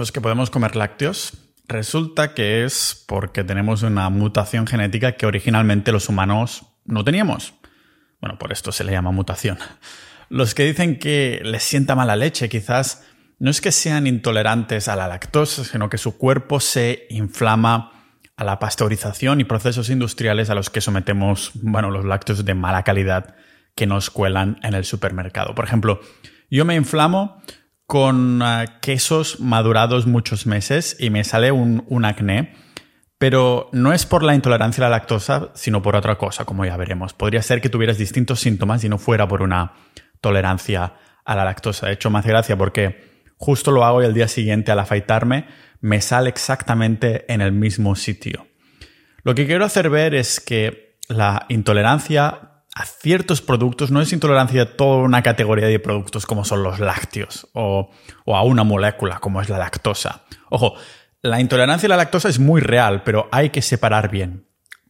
los que podemos comer lácteos, resulta que es porque tenemos una mutación genética que originalmente los humanos no teníamos. Bueno, por esto se le llama mutación. Los que dicen que les sienta mala leche, quizás no es que sean intolerantes a la lactosa, sino que su cuerpo se inflama a la pasteurización y procesos industriales a los que sometemos, bueno, los lácteos de mala calidad que nos cuelan en el supermercado. Por ejemplo, yo me inflamo con eh, quesos madurados muchos meses y me sale un, un acné, pero no es por la intolerancia a la lactosa, sino por otra cosa, como ya veremos. Podría ser que tuvieras distintos síntomas y no fuera por una tolerancia a la lactosa. De hecho, hace gracia porque justo lo hago y el día siguiente al afeitarme me sale exactamente en el mismo sitio. Lo que quiero hacer ver es que la intolerancia a ciertos productos no es intolerancia a toda una categoría de productos como son los lácteos o, a una molécula como es la lactosa. Ojo, la intolerancia a la lactosa es muy real, pero hay que separar bien.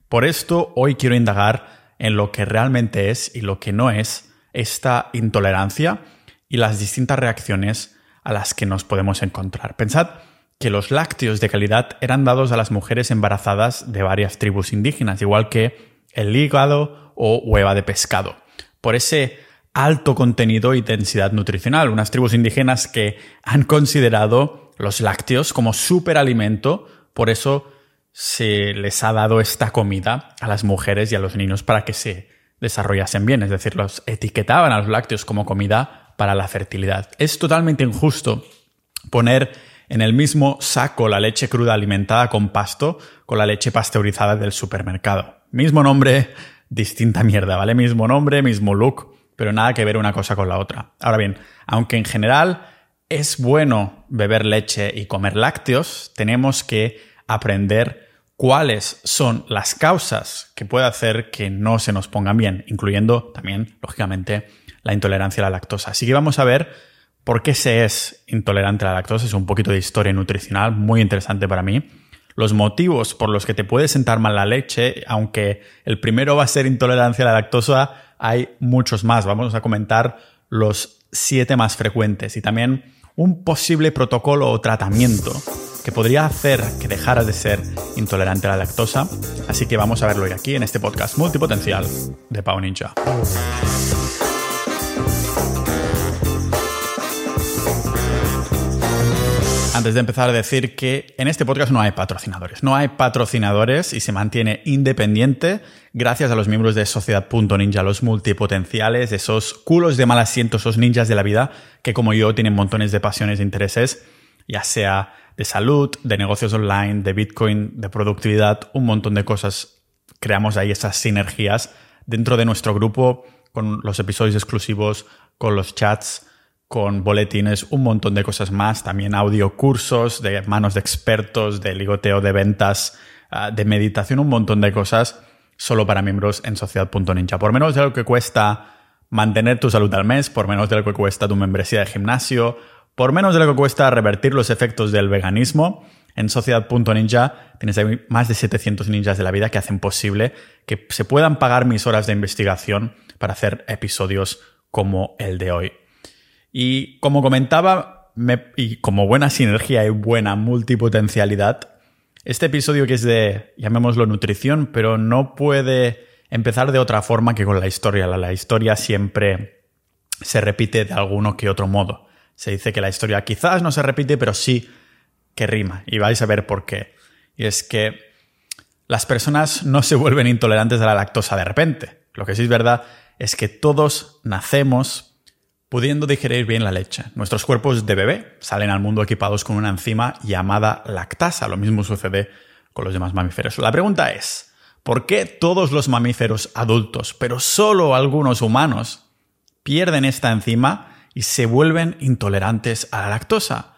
Por esto hoy quiero indagar en lo que realmente es y lo que no es esta intolerancia y las distintas reacciones a las que nos podemos encontrar. Pensad que los lácteos de calidad eran dados a las mujeres embarazadas de varias tribus indígenas, igual que el hígado o hueva de pescado. Por ese alto contenido y densidad nutricional. Unas tribus indígenas que han considerado los lácteos como superalimento, por eso se les ha dado esta comida a las mujeres y a los niños para que se desarrollasen bien, es decir, los etiquetaban a los lácteos como comida para la fertilidad. Es totalmente injusto poner en el mismo saco la leche cruda alimentada con pasto con la leche pasteurizada del supermercado. Mismo nombre, distinta mierda, ¿vale? Mismo nombre, mismo look, pero nada que ver una cosa con la otra. Ahora bien, aunque en general es bueno beber leche y comer lácteos, tenemos que aprender cuáles son las causas que puede hacer que no se nos pongan bien, incluyendo también, lógicamente, la intolerancia a la lactosa. Así que vamos a ver por qué se es intolerante a la lactosa. Es un poquito de historia nutricional muy interesante para mí los motivos por los que te puede sentar mal la leche, aunque el primero va a ser intolerancia a la lactosa, hay muchos más. Vamos a comentar los siete más frecuentes y también un posible protocolo o tratamiento que podría hacer que dejaras de ser intolerante a la lactosa. Así que vamos a verlo hoy aquí en este podcast multipotencial de Pau Ninja. Antes de empezar a decir que en este podcast no hay patrocinadores. No hay patrocinadores y se mantiene independiente gracias a los miembros de Sociedad.ninja, los multipotenciales, esos culos de mal asiento, esos ninjas de la vida que como yo tienen montones de pasiones e intereses, ya sea de salud, de negocios online, de Bitcoin, de productividad, un montón de cosas. Creamos ahí esas sinergias dentro de nuestro grupo con los episodios exclusivos, con los chats con boletines, un montón de cosas más, también audio cursos de manos de expertos, de ligoteo de ventas, ah, de meditación, un montón de cosas solo para miembros en sociedad.ninja. Por menos de lo que cuesta mantener tu salud al mes, por menos de lo que cuesta tu membresía de gimnasio, por menos de lo que cuesta revertir los efectos del veganismo, en sociedad.ninja tienes ahí más de 700 ninjas de la vida que hacen posible que se puedan pagar mis horas de investigación para hacer episodios como el de hoy. Y como comentaba, y como buena sinergia y buena multipotencialidad, este episodio que es de, llamémoslo nutrición, pero no puede empezar de otra forma que con la historia. La, la historia siempre se repite de alguno que otro modo. Se dice que la historia quizás no se repite, pero sí que rima. Y vais a ver por qué. Y es que las personas no se vuelven intolerantes a la lactosa de repente. Lo que sí es verdad es que todos nacemos pudiendo digerir bien la leche. Nuestros cuerpos de bebé salen al mundo equipados con una enzima llamada lactasa. Lo mismo sucede con los demás mamíferos. La pregunta es, ¿por qué todos los mamíferos adultos, pero solo algunos humanos, pierden esta enzima y se vuelven intolerantes a la lactosa?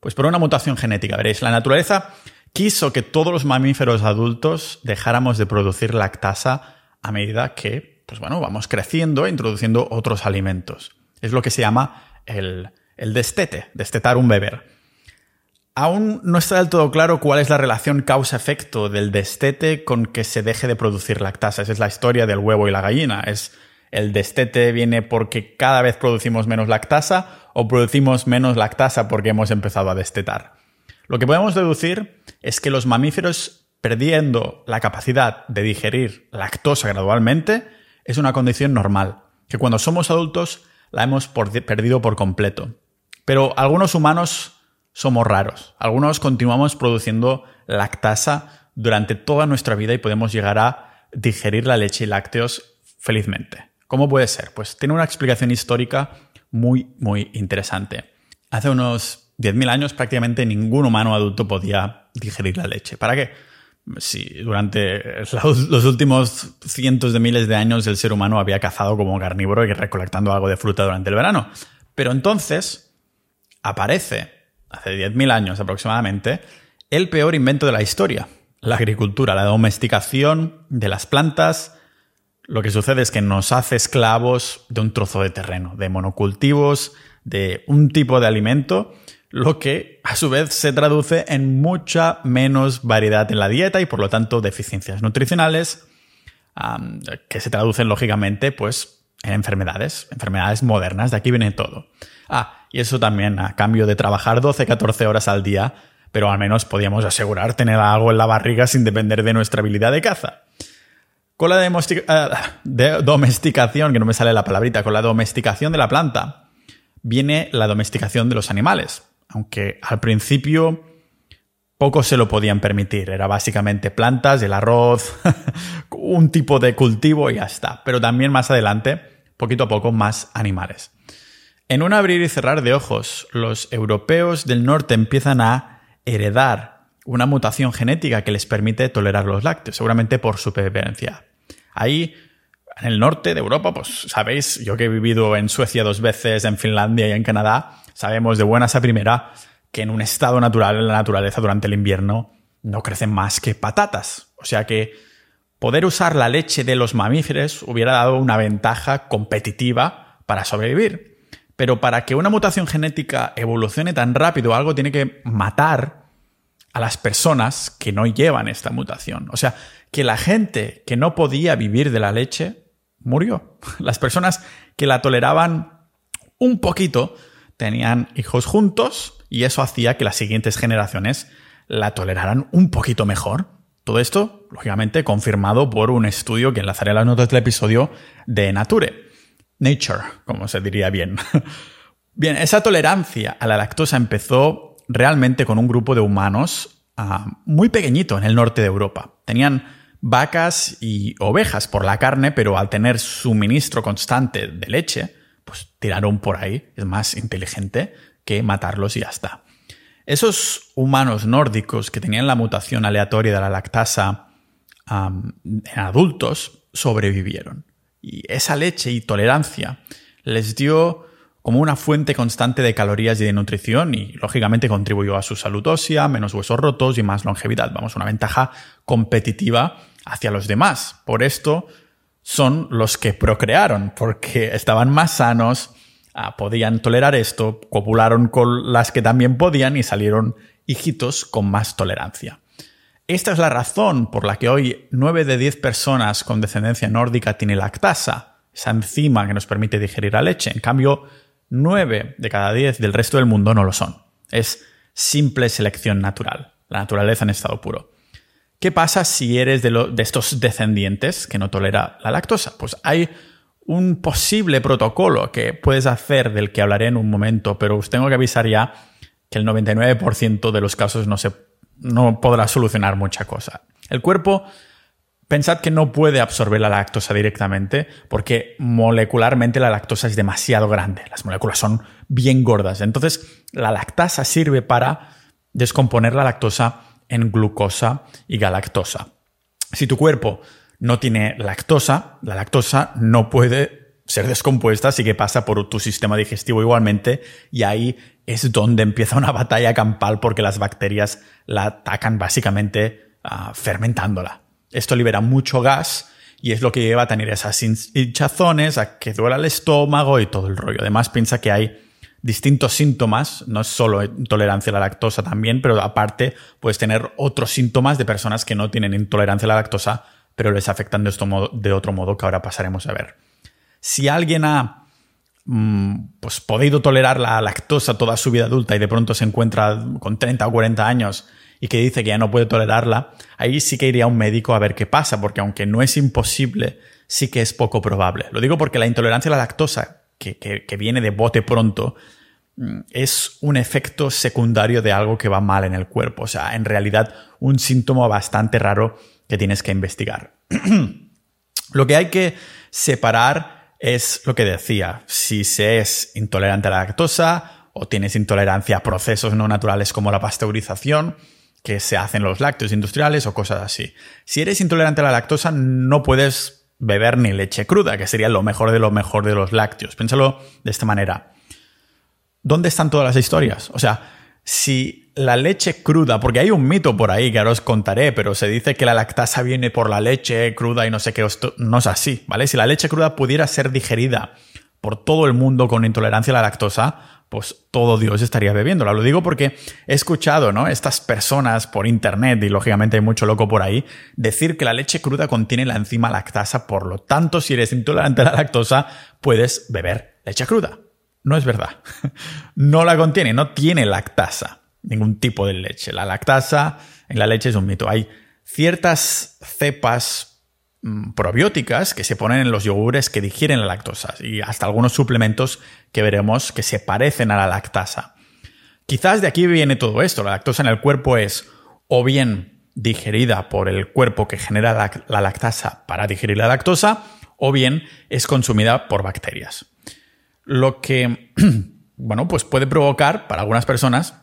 Pues por una mutación genética, veréis. La naturaleza quiso que todos los mamíferos adultos dejáramos de producir lactasa a medida que, pues bueno, vamos creciendo e introduciendo otros alimentos. Es lo que se llama el, destete, destetar un beber. Aún no está del todo claro cuál es la relación causa-efecto del destete con que se deje de producir lactasa. Esa es la historia del huevo y la gallina. Es el destete viene porque cada vez producimos menos lactasa o producimos menos lactasa porque hemos empezado a destetar. Lo que podemos deducir es que los mamíferos perdiendo la capacidad de digerir lactosa gradualmente es una condición normal, que cuando somos adultos la hemos perdido por completo. Pero algunos humanos somos raros. Algunos continuamos produciendo lactasa durante toda nuestra vida y podemos llegar a digerir la leche y lácteos felizmente. ¿Cómo puede ser? Pues tiene una explicación histórica muy, muy interesante. Hace unos 10.000 años prácticamente ningún humano adulto podía digerir la leche. ¿Para qué? Si durante los últimos cientos de miles de años el ser humano había cazado como carnívoro y recolectando algo de fruta durante el verano. Pero entonces aparece hace 10.000 años aproximadamente, el peor invento de la historia, la agricultura, la domesticación de las plantas. Lo que sucede es que nos hace esclavos de un trozo de terreno, de monocultivos, de un tipo de alimento, lo que a su vez se traduce en mucha menos variedad en la dieta y por lo tanto deficiencias nutricionales, que se traducen lógicamente pues en enfermedades, enfermedades modernas, de aquí viene todo. Ah, y eso también a cambio de trabajar 12-14 horas al día, pero al menos podíamos asegurar tener algo en la barriga sin depender de nuestra habilidad de caza. Con la ah, domesticación, que no me sale la palabrita, con la domesticación de la planta, viene la domesticación de los animales. Aunque al principio pocos se lo podían permitir. Era básicamente plantas, el arroz, un tipo de cultivo y ya está. Pero también más adelante, poquito a poco, más animales. En un abrir y cerrar de ojos, los europeos del norte empiezan a heredar una mutación genética que les permite tolerar los lácteos, seguramente por supervivencia. Ahí, en el norte de Europa, pues sabéis, yo que he vivido en Suecia dos veces, en Finlandia y en Canadá, sabemos de buenas a primera que en un estado natural, en la naturaleza, durante el invierno, no crecen más que patatas. O sea que poder usar la leche de los mamíferos hubiera dado una ventaja competitiva para sobrevivir. Pero para que una mutación genética evolucione tan rápido, algo tiene que matar a las personas que no llevan esta mutación. O sea, que la gente que no podía vivir de la leche murió. Las personas que la toleraban un poquito tenían hijos juntos y eso hacía que las siguientes generaciones la toleraran un poquito mejor. Todo esto, lógicamente, confirmado por un estudio que enlazaré a las notas del episodio de Nature. Nature, como se diría bien. Bien, esa tolerancia a la lactosa empezó realmente con un grupo de humanos ah, muy pequeñito en el norte de Europa. Tenían vacas y ovejas por la carne, pero al tener suministro constante de leche, pues tiraron por ahí. Es más inteligente que matarlos y ya está. Esos humanos nórdicos que tenían la mutación aleatoria de la lactasa en adultos sobrevivieron. Y esa leche y tolerancia les dio como una fuente constante de calorías y de nutrición y lógicamente contribuyó a su salud ósea, menos huesos rotos y más longevidad. Vamos, una ventaja competitiva hacia los demás. Por esto son los que procrearon, porque estaban más sanos, ah, podían tolerar esto, copularon con las que también podían y salieron hijitos con más tolerancia. Esta es la razón por la que hoy 9 de 10 personas con descendencia nórdica tienen lactasa, esa enzima que nos permite digerir la leche. En cambio, 9 de cada 10 del resto del mundo no lo son. Es simple selección natural, la naturaleza en estado puro. ¿Qué pasa si eres de, estos descendientes que no tolera la lactosa? Pues hay un posible protocolo que puedes hacer del que hablaré en un momento, pero os tengo que avisar ya que el 99% de los casos no se no podrá solucionar mucha cosa. El cuerpo, pensad que no puede absorber la lactosa directamente porque molecularmente la lactosa es demasiado grande. Las moléculas son bien gordas. Entonces, la lactasa sirve para descomponer la lactosa en glucosa y galactosa. Si tu cuerpo no tiene lactosa, la lactosa no puede ser descompuesta, así que pasa por tu sistema digestivo igualmente y ahí es donde empieza una batalla campal porque las bacterias la atacan básicamente ah, fermentándola. Esto libera mucho gas y es lo que lleva a tener esas hinchazones, a que duela el estómago y todo el rollo. Además, piensa que hay distintos síntomas, no es solo intolerancia a la lactosa también, pero aparte puedes tener otros síntomas de personas que no tienen intolerancia a la lactosa, pero les afectan de, otro modo que ahora pasaremos a ver. Si alguien ha mm, pues podido tolerar la lactosa toda su vida adulta y de pronto se encuentra con 30 o 40 años y que dice que ya no puede tolerarla, ahí sí que iría a un médico a ver qué pasa, porque aunque no es imposible, sí que es poco probable. Lo digo porque la intolerancia a la lactosa, que, que viene de bote pronto, es un efecto secundario de algo que va mal en el cuerpo. O sea, en realidad un síntoma bastante raro que tienes que investigar. lo que hay que separar es lo que decía, si se es intolerante a la lactosa o tienes intolerancia a procesos no naturales como la pasteurización, que se hacen los lácteos industriales o cosas así. Si eres intolerante a la lactosa, no puedes beber ni leche cruda, que sería lo mejor de lo mejor de los lácteos. Piénsalo de esta manera. ¿Dónde están todas las historias? O sea, si la leche cruda, porque hay un mito por ahí que ahora os contaré, pero se dice que la lactasa viene por la leche cruda y no sé qué, no es así, ¿vale? Si la leche cruda pudiera ser digerida por todo el mundo con intolerancia a la lactosa, pues todo Dios estaría bebiéndola. Lo digo porque he escuchado, ¿no? Estas personas por internet, y lógicamente hay mucho loco por ahí, decir que la leche cruda contiene la enzima lactasa, por lo tanto, si eres intolerante a la lactosa, puedes beber leche cruda. No es verdad. No la contiene, no tiene lactasa, ningún tipo de leche. La lactasa en la leche es un mito. Hay ciertas cepas mm, probióticas que se ponen en los yogures que digieren la lactosa y hasta algunos suplementos que veremos que se parecen a la lactasa. Quizás de aquí viene todo esto. La lactosa en el cuerpo es o bien digerida por el cuerpo que genera la, la lactasa para digerir la lactosa, o bien es consumida por bacterias lo que, bueno, pues puede provocar para algunas personas,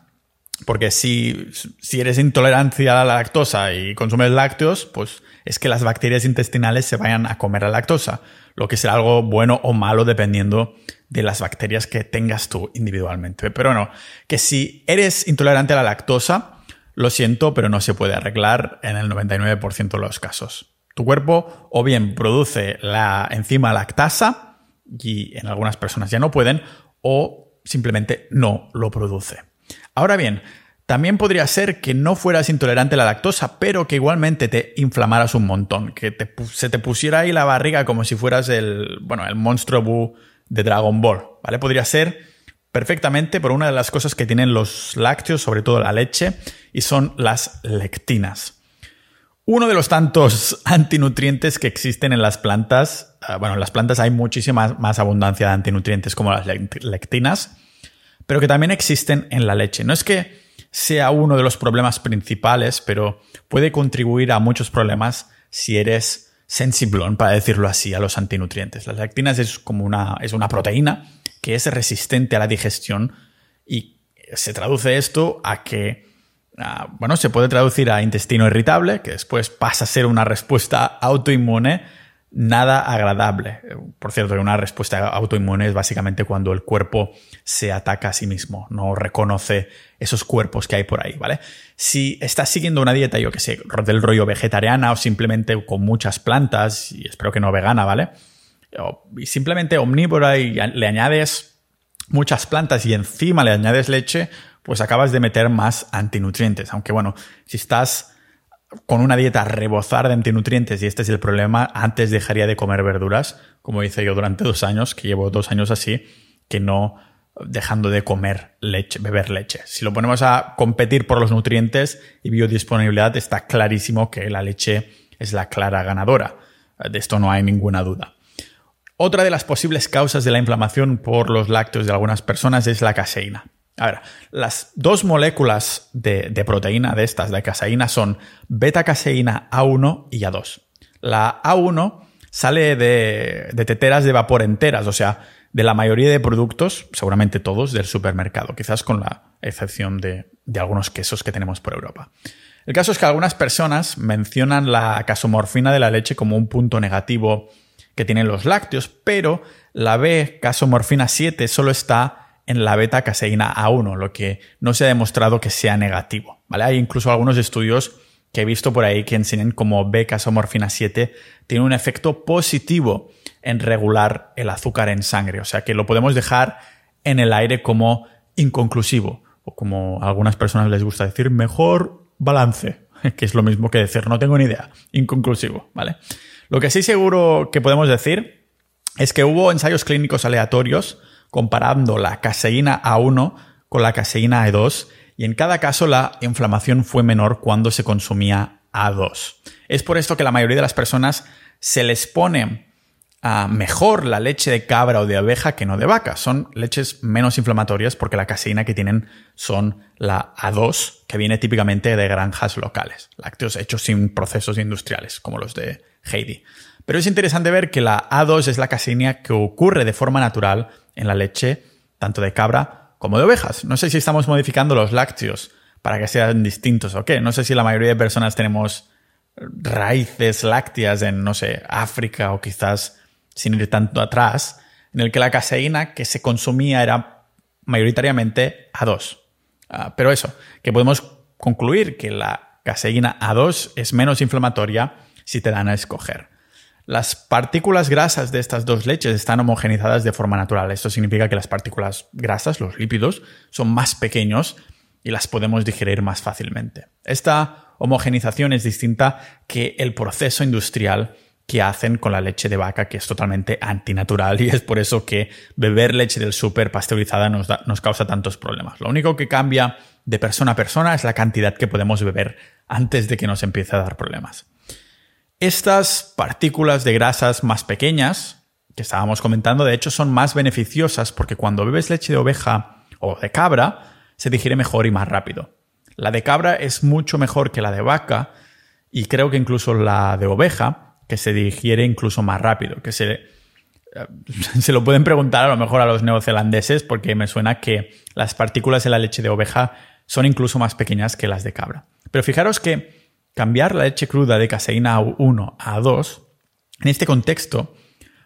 porque si, si eres intolerante a la lactosa y consumes lácteos, pues es que las bacterias intestinales se vayan a comer la lactosa, lo que será algo bueno o malo dependiendo de las bacterias que tengas tú individualmente. Pero bueno, que si eres intolerante a la lactosa, lo siento, pero no se puede arreglar en el 99% de los casos. Tu cuerpo o bien produce la enzima lactasa, y en algunas personas ya no pueden, o simplemente no lo produce. Ahora bien, también podría ser que no fueras intolerante a la lactosa, pero que igualmente te inflamaras un montón, que se te pusiera ahí la barriga como si fueras el, bueno, el monstruo Buu de Dragon Ball, ¿vale? Podría ser perfectamente por una de las cosas que tienen los lácteos, sobre todo la leche, y son las lectinas. Uno de los tantos antinutrientes que existen en las plantas, ah, bueno, en las plantas hay muchísima más abundancia de antinutrientes como las lectinas, pero que también existen en la leche. No es que sea uno de los problemas principales, pero puede contribuir a muchos problemas si eres sensiblón, para decirlo así, a los antinutrientes. Las lectinas es como una, es una proteína que es resistente a la digestión y se traduce esto a que Ah, bueno, se puede traducir a intestino irritable, que después pasa a ser una respuesta autoinmune nada agradable. Por cierto, una respuesta autoinmune es básicamente cuando el cuerpo se ataca a sí mismo, no reconoce esos cuerpos que hay por ahí, ¿vale? Si estás siguiendo una dieta, yo que sé, del rollo vegetariana o simplemente con muchas plantas, y espero que no vegana, ¿vale? y simplemente omnívora y le añades muchas plantas y encima le añades leche, pues acabas de meter más antinutrientes. Aunque bueno, si estás con una dieta rebozar de antinutrientes y este es el problema, antes dejaría de comer verduras, como hice yo durante dos años, que llevo dos años así, que no dejando de comer leche, beber leche. Si lo ponemos a competir por los nutrientes y biodisponibilidad, está clarísimo que la leche es la clara ganadora. De esto no hay ninguna duda. Otra de las posibles causas de la inflamación por los lácteos de algunas personas es la caseína. A ver, las dos moléculas de, proteína de estas, de caseína, son beta-caseína A1 y A2. La A1 sale de, teteras de vapor enteras, o sea, de la mayoría de productos, seguramente todos, del supermercado, quizás con la excepción de, de algunos quesos que tenemos por Europa. El caso es que algunas personas mencionan la casomorfina de la leche como un punto negativo que tienen los lácteos, pero la B, casomorfina 7, solo está en la beta caseína A1, lo que no se ha demostrado que sea negativo. ¿vale? Hay incluso algunos estudios que he visto por ahí que enseñan como B casomorfina 7 tiene un efecto positivo en regular el azúcar en sangre. O sea que lo podemos dejar en el aire como inconclusivo. O como a algunas personas les gusta decir, mejor balance. Que es lo mismo que decir, no tengo ni idea. Inconclusivo, ¿vale? Lo que sí seguro que podemos decir es que hubo ensayos clínicos aleatorios comparando la caseína A1 con la caseína A2 y en cada caso la inflamación fue menor cuando se consumía A2. Es por esto que la mayoría de las personas se les pone ah, mejor la leche de cabra o de abeja que no de vaca. Son leches menos inflamatorias porque la caseína que tienen son la A2, que viene típicamente de granjas locales, lácteos hechos sin procesos industriales, como los de Heidi. Pero es interesante ver que la A2 es la caseína que ocurre de forma natural en la leche, tanto de cabra como de ovejas. No sé si estamos modificando los lácteos para que sean distintos o qué. No sé si la mayoría de personas tenemos raíces lácteas en, no sé, África o quizás sin ir tanto atrás, en el que la caseína que se consumía era mayoritariamente A2. Ah, pero eso, que podemos concluir que la caseína A2 es menos inflamatoria si te dan a escoger. Las partículas grasas de estas dos leches están homogenizadas de forma natural. Esto significa que las partículas grasas, los lípidos, son más pequeños y las podemos digerir más fácilmente. Esta homogenización es distinta que el proceso industrial que hacen con la leche de vaca, que es totalmente antinatural y es por eso que beber leche del súper pasteurizada nos, nos causa tantos problemas. Lo único que cambia de persona a persona es la cantidad que podemos beber antes de que nos empiece a dar problemas. Estas partículas de grasas más pequeñas, que estábamos comentando, de hecho son más beneficiosas porque cuando bebes leche de oveja o de cabra, se digiere mejor y más rápido. La de cabra es mucho mejor que la de vaca y creo que incluso la de oveja, que se digiere incluso más rápido, que se, eh, se lo pueden preguntar a lo mejor a los neozelandeses porque me suena que las partículas de la leche de oveja son incluso más pequeñas que las de cabra. Pero fijaros que cambiar la leche cruda de caseína A1 a A2, en este contexto,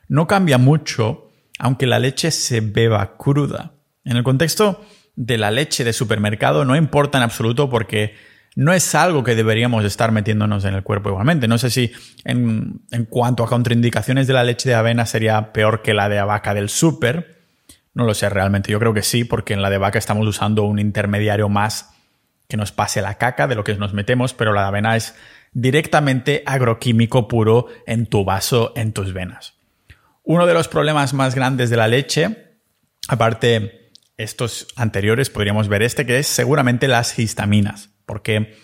no cambia mucho aunque la leche se beba cruda. En el contexto de la leche de supermercado no importa en absoluto porque no es algo que deberíamos estar metiéndonos en el cuerpo igualmente. No sé si en, en cuanto a contraindicaciones de la leche de avena sería peor que la de vaca del súper. No lo sé realmente. Yo creo que sí, porque en la de vaca estamos usando un intermediario más que nos pase la caca de lo que nos metemos, pero la avena es directamente agroquímico puro en tu vaso, en tus venas. Uno de los problemas más grandes de la leche, aparte estos anteriores, podríamos ver este, que es seguramente las histaminas, porque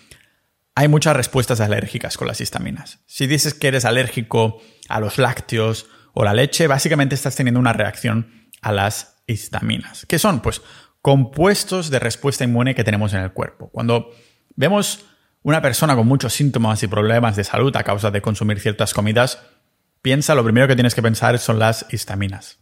hay muchas respuestas alérgicas con las histaminas. Si dices que eres alérgico a los lácteos o la leche, básicamente estás teniendo una reacción a las histaminas. ¿Qué son? Pues compuestos de respuesta inmune que tenemos en el cuerpo. Cuando vemos una persona con muchos síntomas y problemas de salud a causa de consumir ciertas comidas, piensa, lo primero que tienes que pensar son las histaminas.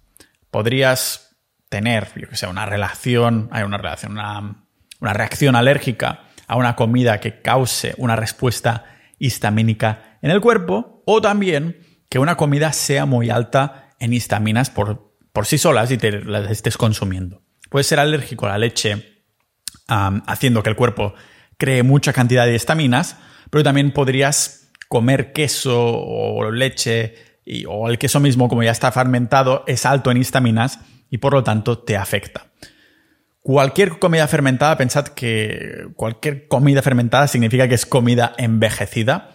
Podrías tener, yo que sé, una relación, hay una relación, una, una reacción alérgica a una comida que cause una respuesta histamínica en el cuerpo, o también que una comida sea muy alta en histaminas por, por sí solas y te las estés consumiendo. Puedes ser alérgico a la leche, haciendo que el cuerpo cree mucha cantidad de estaminas, pero también podrías comer queso o leche o el queso mismo, como ya está fermentado, es alto en histaminas y por lo tanto te afecta. Cualquier comida fermentada, pensad que cualquier comida fermentada significa que es comida envejecida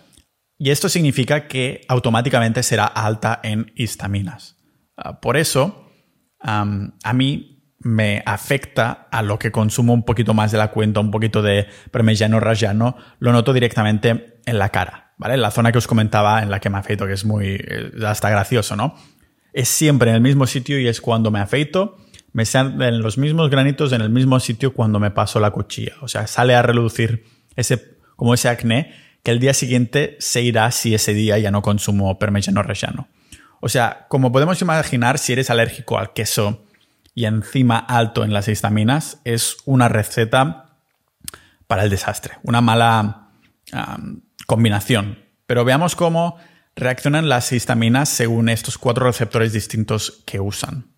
y esto significa que automáticamente será alta en histaminas. Ah, por eso, a mí me afecta a lo que consumo un poquito más de la cuenta, un poquito de parmigiano rallano, lo noto directamente en la cara, ¿vale? En la zona que os comentaba en la que me afeito, que es muy, eh, hasta gracioso, ¿no? Es siempre en el mismo sitio y es cuando me afeito, me salen los mismos granitos en el mismo sitio cuando me paso la cuchilla. O sea, sale a relucir ese, como ese acné que el día siguiente se irá si ese día ya no consumo parmigiano rallano. O sea, como podemos imaginar, si eres alérgico al queso, y encima alto en las histaminas es una receta para el desastre, una mala combinación. Pero veamos cómo reaccionan las histaminas según estos cuatro receptores distintos que usan.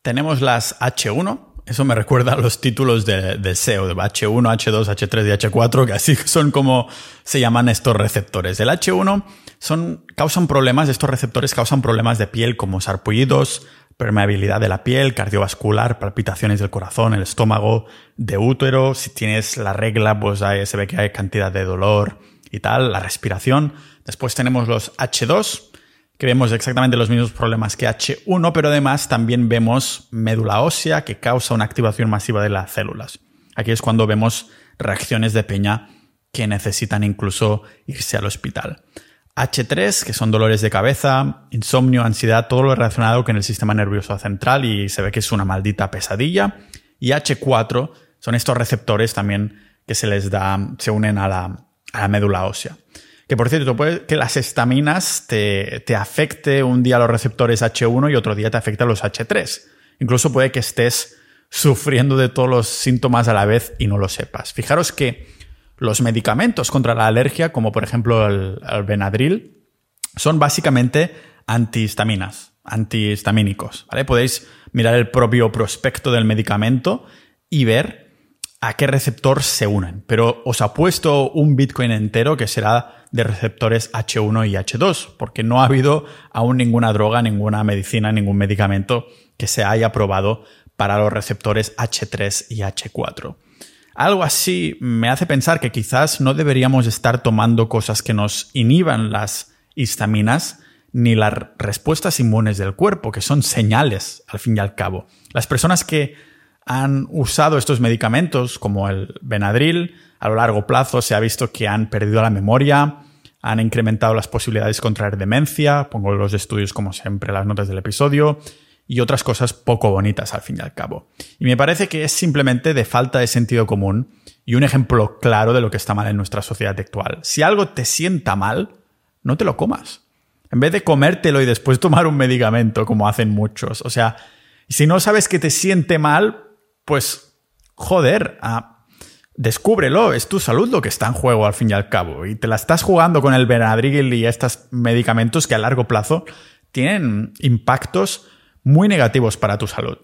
Tenemos las H1, eso me recuerda a los títulos de, SEO, de H1, H2, H3 y H4, que así son como se llaman estos receptores. El H1 son, causan problemas, estos receptores causan problemas de piel como sarpullidos, permeabilidad de la piel, cardiovascular, palpitaciones del corazón, el estómago, de útero, si tienes la regla, pues ahí se ve que hay cantidad de dolor y tal, la respiración. Después tenemos los H2, que vemos exactamente los mismos problemas que H1, pero además también vemos médula ósea que causa una activación masiva de las células. Aquí es cuando vemos reacciones de peña que necesitan incluso irse al hospital. H3, que son dolores de cabeza, insomnio, ansiedad, todo lo relacionado con el sistema nervioso central y se ve que es una maldita pesadilla. Y H4 son estos receptores también que se les da, se unen a la, médula ósea. Que por cierto, puede que las estaminas te, te afecte un día los receptores H1 y otro día te afecta los H3. Incluso puede que estés sufriendo de todos los síntomas a la vez y no lo sepas. Fijaros que los medicamentos contra la alergia, como por ejemplo el, Benadryl, son básicamente antihistaminas, antihistamínicos. Podéis mirar el propio prospecto del medicamento y ver a qué receptor se unen. Pero os apuesto un Bitcoin entero que será de receptores H1 y H2, porque no ha habido aún ninguna droga, ninguna medicina, ningún medicamento que se haya probado para los receptores H3 y H4. Algo así me hace pensar que quizás no deberíamos estar tomando cosas que nos inhiban las histaminas ni las respuestas inmunes del cuerpo, que son señales al fin y al cabo. Las personas que han usado estos medicamentos, como el Benadryl, a lo largo plazo se ha visto que han perdido la memoria, han incrementado las posibilidades de contraer demencia, pongo los estudios como siempre las notas del episodio, y otras cosas poco bonitas al fin y al cabo. Y me parece que es simplemente de falta de sentido común y un ejemplo claro de lo que está mal en nuestra sociedad actual. Si algo te sienta mal, no te lo comas. En vez de comértelo y después tomar un medicamento, como hacen muchos. O sea, si no sabes que te siente mal, pues joder, ah, descúbrelo, es tu salud lo que está en juego al fin y al cabo. Y te la estás jugando con el Benadryl y estos medicamentos que a largo plazo tienen impactos muy negativos para tu salud.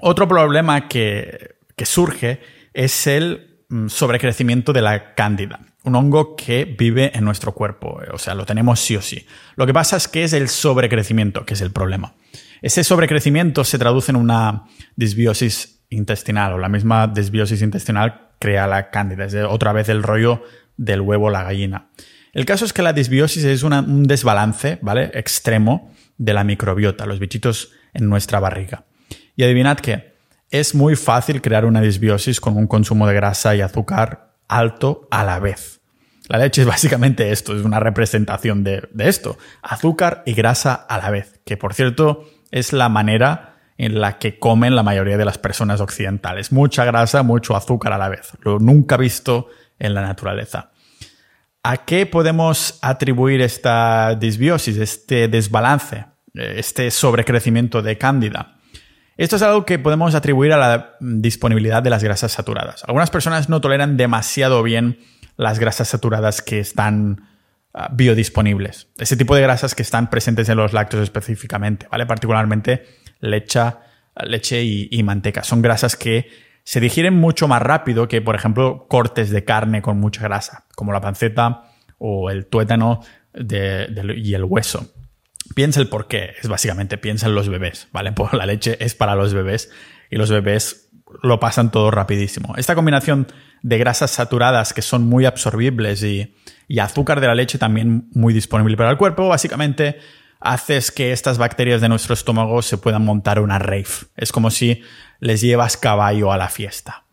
Otro problema que, surge es el mm, sobrecrecimiento de la cándida, un hongo que vive en nuestro cuerpo, o sea, lo tenemos sí o sí. Lo que pasa es que es el sobrecrecimiento que es el problema. Ese sobrecrecimiento se traduce en una disbiosis intestinal, o la misma disbiosis intestinal crea la cándida, es otra vez el rollo del huevo la gallina. El caso es que la disbiosis es un desbalance, ¿vale? Extremo de la microbiota. Los bichitos en nuestra barriga. Y adivinad qué, es muy fácil crear una disbiosis con un consumo de grasa y azúcar alto a la vez. La leche es básicamente esto, es una representación de, esto, azúcar y grasa a la vez, que por cierto es la manera en la que comen la mayoría de las personas occidentales. Mucha grasa, mucho azúcar a la vez. Lo nunca visto en la naturaleza. ¿A qué podemos atribuir esta disbiosis, este desbalance? Este sobrecrecimiento de cándida. Esto es algo que podemos atribuir a la disponibilidad de las grasas saturadas. Algunas personas no toleran demasiado bien las grasas saturadas que están ah, biodisponibles. Ese tipo de grasas que están presentes en los lácteos específicamente, ¿vale? Particularmente leche, leche y manteca. Son grasas que se digieren mucho más rápido que, por ejemplo, cortes de carne con mucha grasa, como la panceta o el tuétano y el hueso. Piensa el por qué. Es básicamente, piensa en los bebés, ¿vale? Pues la leche es para los bebés y los bebés lo pasan todo rapidísimo. Esta combinación de grasas saturadas que son muy absorbibles y, azúcar de la leche también muy disponible para el cuerpo, básicamente haces que estas bacterias de nuestro estómago se puedan montar una rave. Es como si les llevas caballo a la fiesta.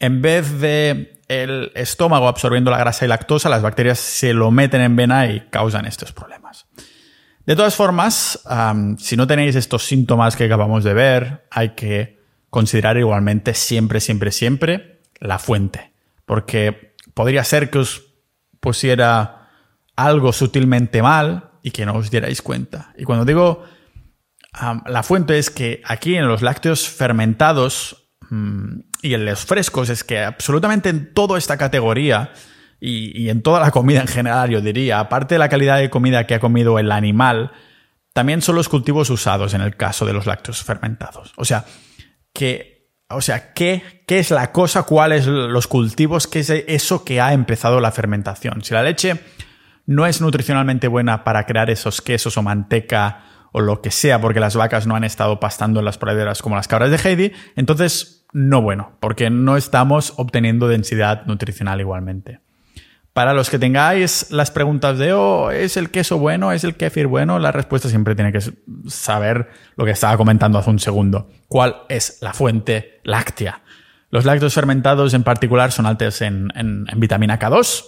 En vez de el estómago absorbiendo la grasa y lactosa, las bacterias se lo meten en vena y causan estos problemas. De todas formas, si no tenéis estos síntomas que acabamos de ver, hay que considerar igualmente siempre, siempre, siempre la fuente. Porque podría ser que os pusiera algo sutilmente mal y que no os dierais cuenta. Y cuando digo la fuente es que aquí en los lácteos fermentados mm, y en los frescos es que absolutamente en toda esta categoría y, en toda la comida en general, yo diría, aparte de la calidad de comida que ha comido el animal, también son los cultivos usados en el caso de los lácteos fermentados. O sea, que, o sea, ¿qué, qué es la cosa? ¿Cuáles los cultivos? ¿Qué es eso que ha empezado la fermentación? Si la leche no es nutricionalmente buena para crear esos quesos o manteca o lo que sea, porque las vacas no han estado pastando en las praderas como las cabras de Heidi, entonces no bueno, porque no estamos obteniendo densidad nutricional igualmente. Para los que tengáis las preguntas de, oh, ¿es el queso bueno? ¿Es el kefir bueno? La respuesta siempre tiene que saber lo que estaba comentando hace un segundo. ¿Cuál es la fuente láctea? Los lácteos fermentados en particular son altos en, en vitamina K2,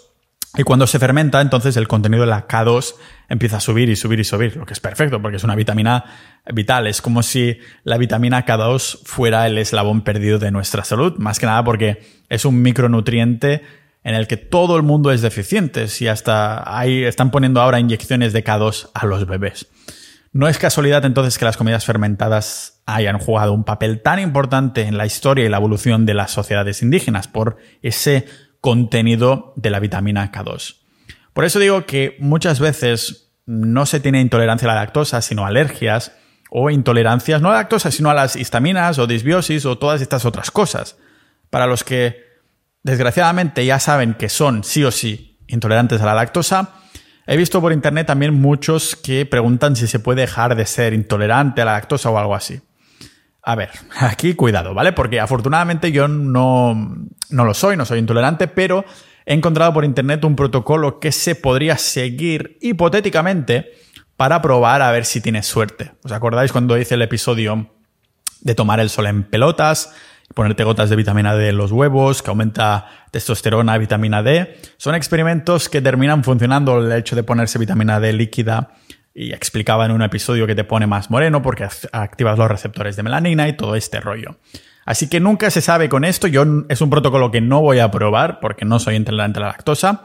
y cuando se fermenta, entonces el contenido de la K2 empieza a subir y subir y subir, lo que es perfecto porque es una vitamina vital. Es como si la vitamina K2 fuera el eslabón perdido de nuestra salud, más que nada porque es un micronutriente en el que todo el mundo es deficiente y hasta ahí están poniendo ahora inyecciones de K2 a los bebés. No es casualidad entonces que las comidas fermentadas hayan jugado un papel tan importante en la historia y la evolución de las sociedades indígenas por ese contenido de la vitamina K2. Por eso digo que muchas veces no se tiene intolerancia a la lactosa, sino alergias o intolerancias, no a la lactosa, sino a las histaminas o disbiosis o todas estas otras cosas. Para los que desgraciadamente ya saben que son sí o sí intolerantes a la lactosa, he visto por internet también muchos que preguntan si se puede dejar de ser intolerante a la lactosa o algo así. A ver, aquí cuidado, ¿vale? Porque afortunadamente yo no, no lo soy, no soy intolerante, pero he encontrado por internet un protocolo que se podría seguir hipotéticamente para probar a ver si tienes suerte. ¿Os acordáis cuando hice el episodio de tomar el sol en pelotas? Ponerte gotas de vitamina D en los huevos, que aumenta testosterona, vitamina D. Son experimentos que terminan funcionando el hecho de ponerse vitamina D líquida y explicaba en un episodio que te pone más moreno porque activas los receptores de melanina y todo este rollo. Así que nunca se sabe con esto. Yo es un protocolo que no voy a probar porque no soy intolerante a la lactosa.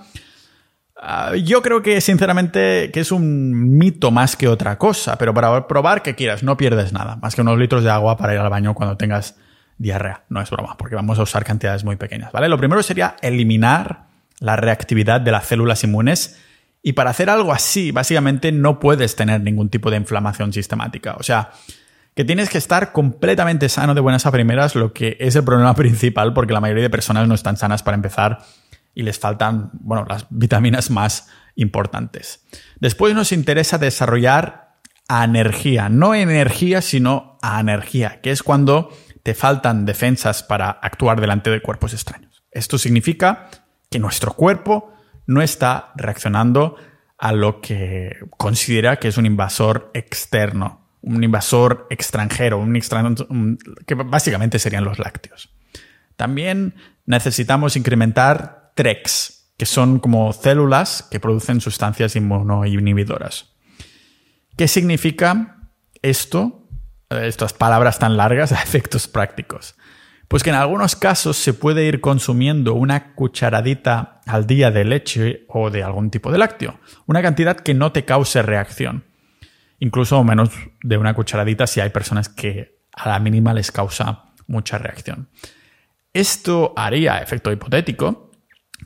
Ah, yo creo que sinceramente que es un mito más que otra cosa, pero para probar que quieras, no pierdes nada, más que unos litros de agua para ir al baño cuando tengas diarrea. No es broma, porque vamos a usar cantidades muy pequeñas, ¿vale? Lo primero sería eliminar la reactividad de las células inmunes y para hacer algo así, básicamente no puedes tener ningún tipo de inflamación sistemática. O sea, que tienes que estar completamente sano de buenas a primeras, lo que es el problema principal, porque la mayoría de personas no están sanas para empezar y les faltan, bueno, las vitaminas más importantes. Después nos interesa desarrollar energía, no energía, sino energía, que es cuando te faltan defensas para actuar delante de cuerpos extraños. Esto significa que nuestro cuerpo no está reaccionando a lo que considera que es un invasor externo, un invasor extranjero, un que básicamente serían los lácteos. También necesitamos incrementar TREX, que son como células que producen sustancias inmunoinhibidoras. ¿Qué significa esto estas palabras tan largas a efectos prácticos? Pues que en algunos casos se puede ir consumiendo una cucharadita al día de leche o de algún tipo de lácteo, una cantidad que no te cause reacción. Incluso menos de una cucharadita si hay personas que a la mínima les causa mucha reacción. Esto haría, efecto hipotético,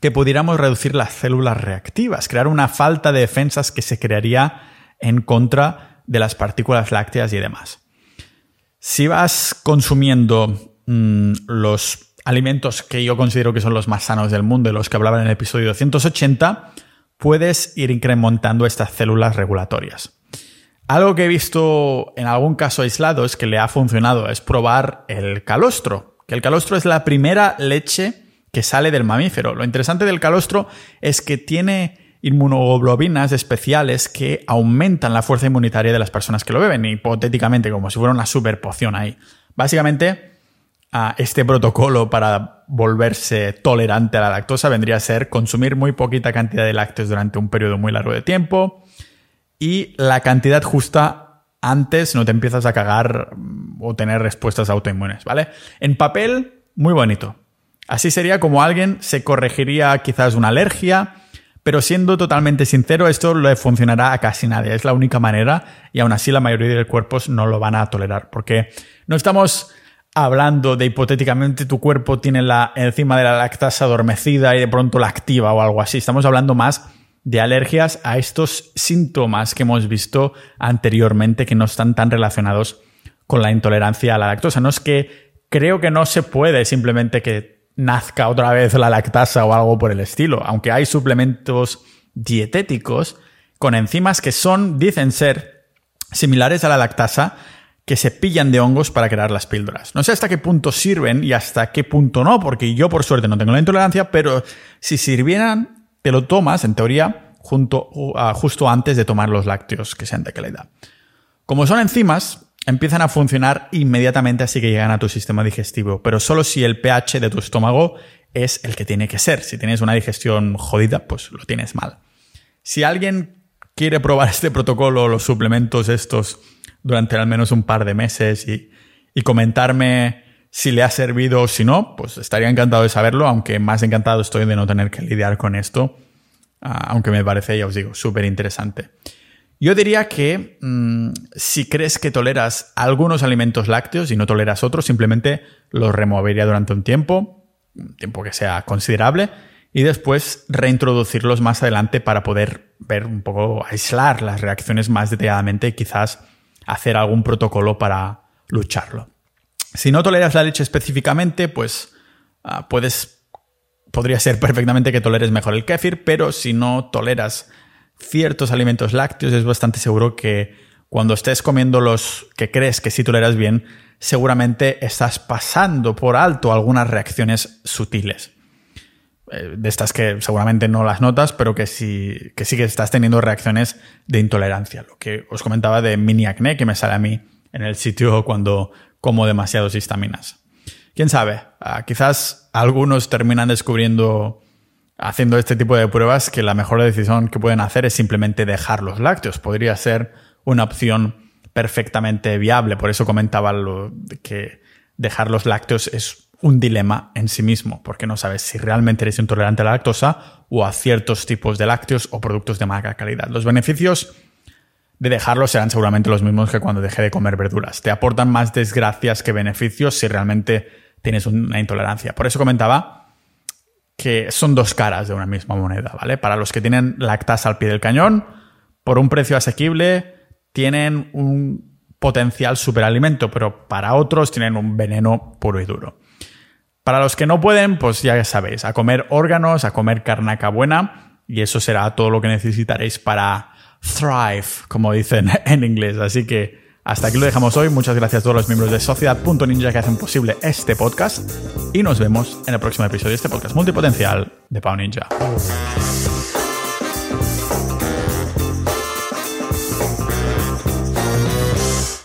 que pudiéramos reducir las células reactivas, crear una falta de defensas que se crearía en contra de las partículas lácteas y demás. Si vas consumiendo mm, los alimentos que yo considero que son los más sanos del mundo, de los que hablaba en el episodio 280, puedes ir incrementando estas células regulatorias. Algo que he visto en algún caso aislado es que le ha funcionado, es probar el calostro, que el calostro es la primera leche que sale del mamífero. Lo interesante del calostro es que tiene inmunoglobinas especiales que aumentan la fuerza inmunitaria de las personas que lo beben, hipotéticamente como si fuera una super poción ahí. Básicamente, este protocolo para volverse tolerante a la lactosa vendría a ser consumir muy poquita cantidad de lácteos durante un periodo muy largo de tiempo y la cantidad justa antes no te empiezas a cagar mm, o tener respuestas autoinmunes, ¿vale? En papel, muy bonito. Así sería como alguien se corregiría quizás una alergia, pero siendo totalmente sincero, esto le funcionará a casi nadie. Es la única manera y aún así la mayoría de cuerpos no lo van a tolerar. Porque no estamos hablando de hipotéticamente tu cuerpo tiene la enzima de la lactasa adormecida y de pronto la activa o algo así. Estamos hablando más de alergias a estos síntomas que hemos visto anteriormente que no están tan relacionados con la intolerancia a la lactosa. No es que creo que no se puede simplemente que nazca otra vez la lactasa o algo por el estilo, aunque hay suplementos dietéticos con enzimas que son, dicen ser, similares a la lactasa, que se pillan de hongos para crear las píldoras. No sé hasta qué punto sirven y hasta qué punto no, porque yo por suerte no tengo la intolerancia, pero si sirvieran, te lo tomas, en teoría, junto, uh, justo antes de tomar los lácteos que sean de calidad. Como son enzimas, empiezan a funcionar inmediatamente así que llegan a tu sistema digestivo, pero solo si el pH de tu estómago es el que tiene que ser. Si tienes una digestión jodida, pues lo tienes mal. Si alguien quiere probar este protocolo, los suplementos estos, durante al menos un par de meses y, comentarme si le ha servido o si no, pues estaría encantado de saberlo, aunque más encantado estoy de no tener que lidiar con esto, ah, aunque me parece, ya os digo, súper interesante. Yo diría que mm, si crees que toleras algunos alimentos lácteos y no toleras otros, simplemente los removería durante un tiempo, un tiempo que sea considerable, y después reintroducirlos más adelante para poder ver un poco, aislar las reacciones más detalladamente y quizás hacer algún protocolo para lucharlo. Si no toleras la leche específicamente, pues ah, puedes, podría ser perfectamente que toleres mejor el kéfir, pero si no toleras ciertos alimentos lácteos, es bastante seguro que cuando estés comiendo los que crees que sí toleras bien, seguramente estás pasando por alto algunas reacciones sutiles. Eh, de estas que seguramente no las notas, pero que sí, que sí que estás teniendo reacciones de intolerancia. Lo que os comentaba de mini acné que me sale a mí en el sitio cuando como demasiados histaminas. Quién sabe, ah, quizás algunos terminan descubriendo haciendo este tipo de pruebas que la mejor decisión que pueden hacer es simplemente dejar los lácteos. Podría ser una opción perfectamente viable. Por eso comentaba lo de que dejar los lácteos es un dilema en sí mismo, porque no sabes si realmente eres intolerante a la lactosa o a ciertos tipos de lácteos o productos de mala calidad. Los beneficios de dejarlos serán seguramente los mismos que cuando dejé de comer verduras. Te aportan más desgracias que beneficios si realmente tienes una intolerancia. Por eso comentaba que son dos caras de una misma moneda, ¿vale? Para los que tienen lactasa al pie del cañón, por un precio asequible, tienen un potencial superalimento, pero para otros tienen un veneno puro y duro. Para los que no pueden, pues ya sabéis, a comer órganos, a comer carnaca buena, y eso será todo lo que necesitaréis para thrive, como dicen en inglés. Así que hasta aquí lo dejamos hoy. Muchas gracias a todos los miembros de Sociedad.ninja que hacen posible este podcast. Y nos vemos en el próximo episodio de este podcast multipotencial de Pau Ninja.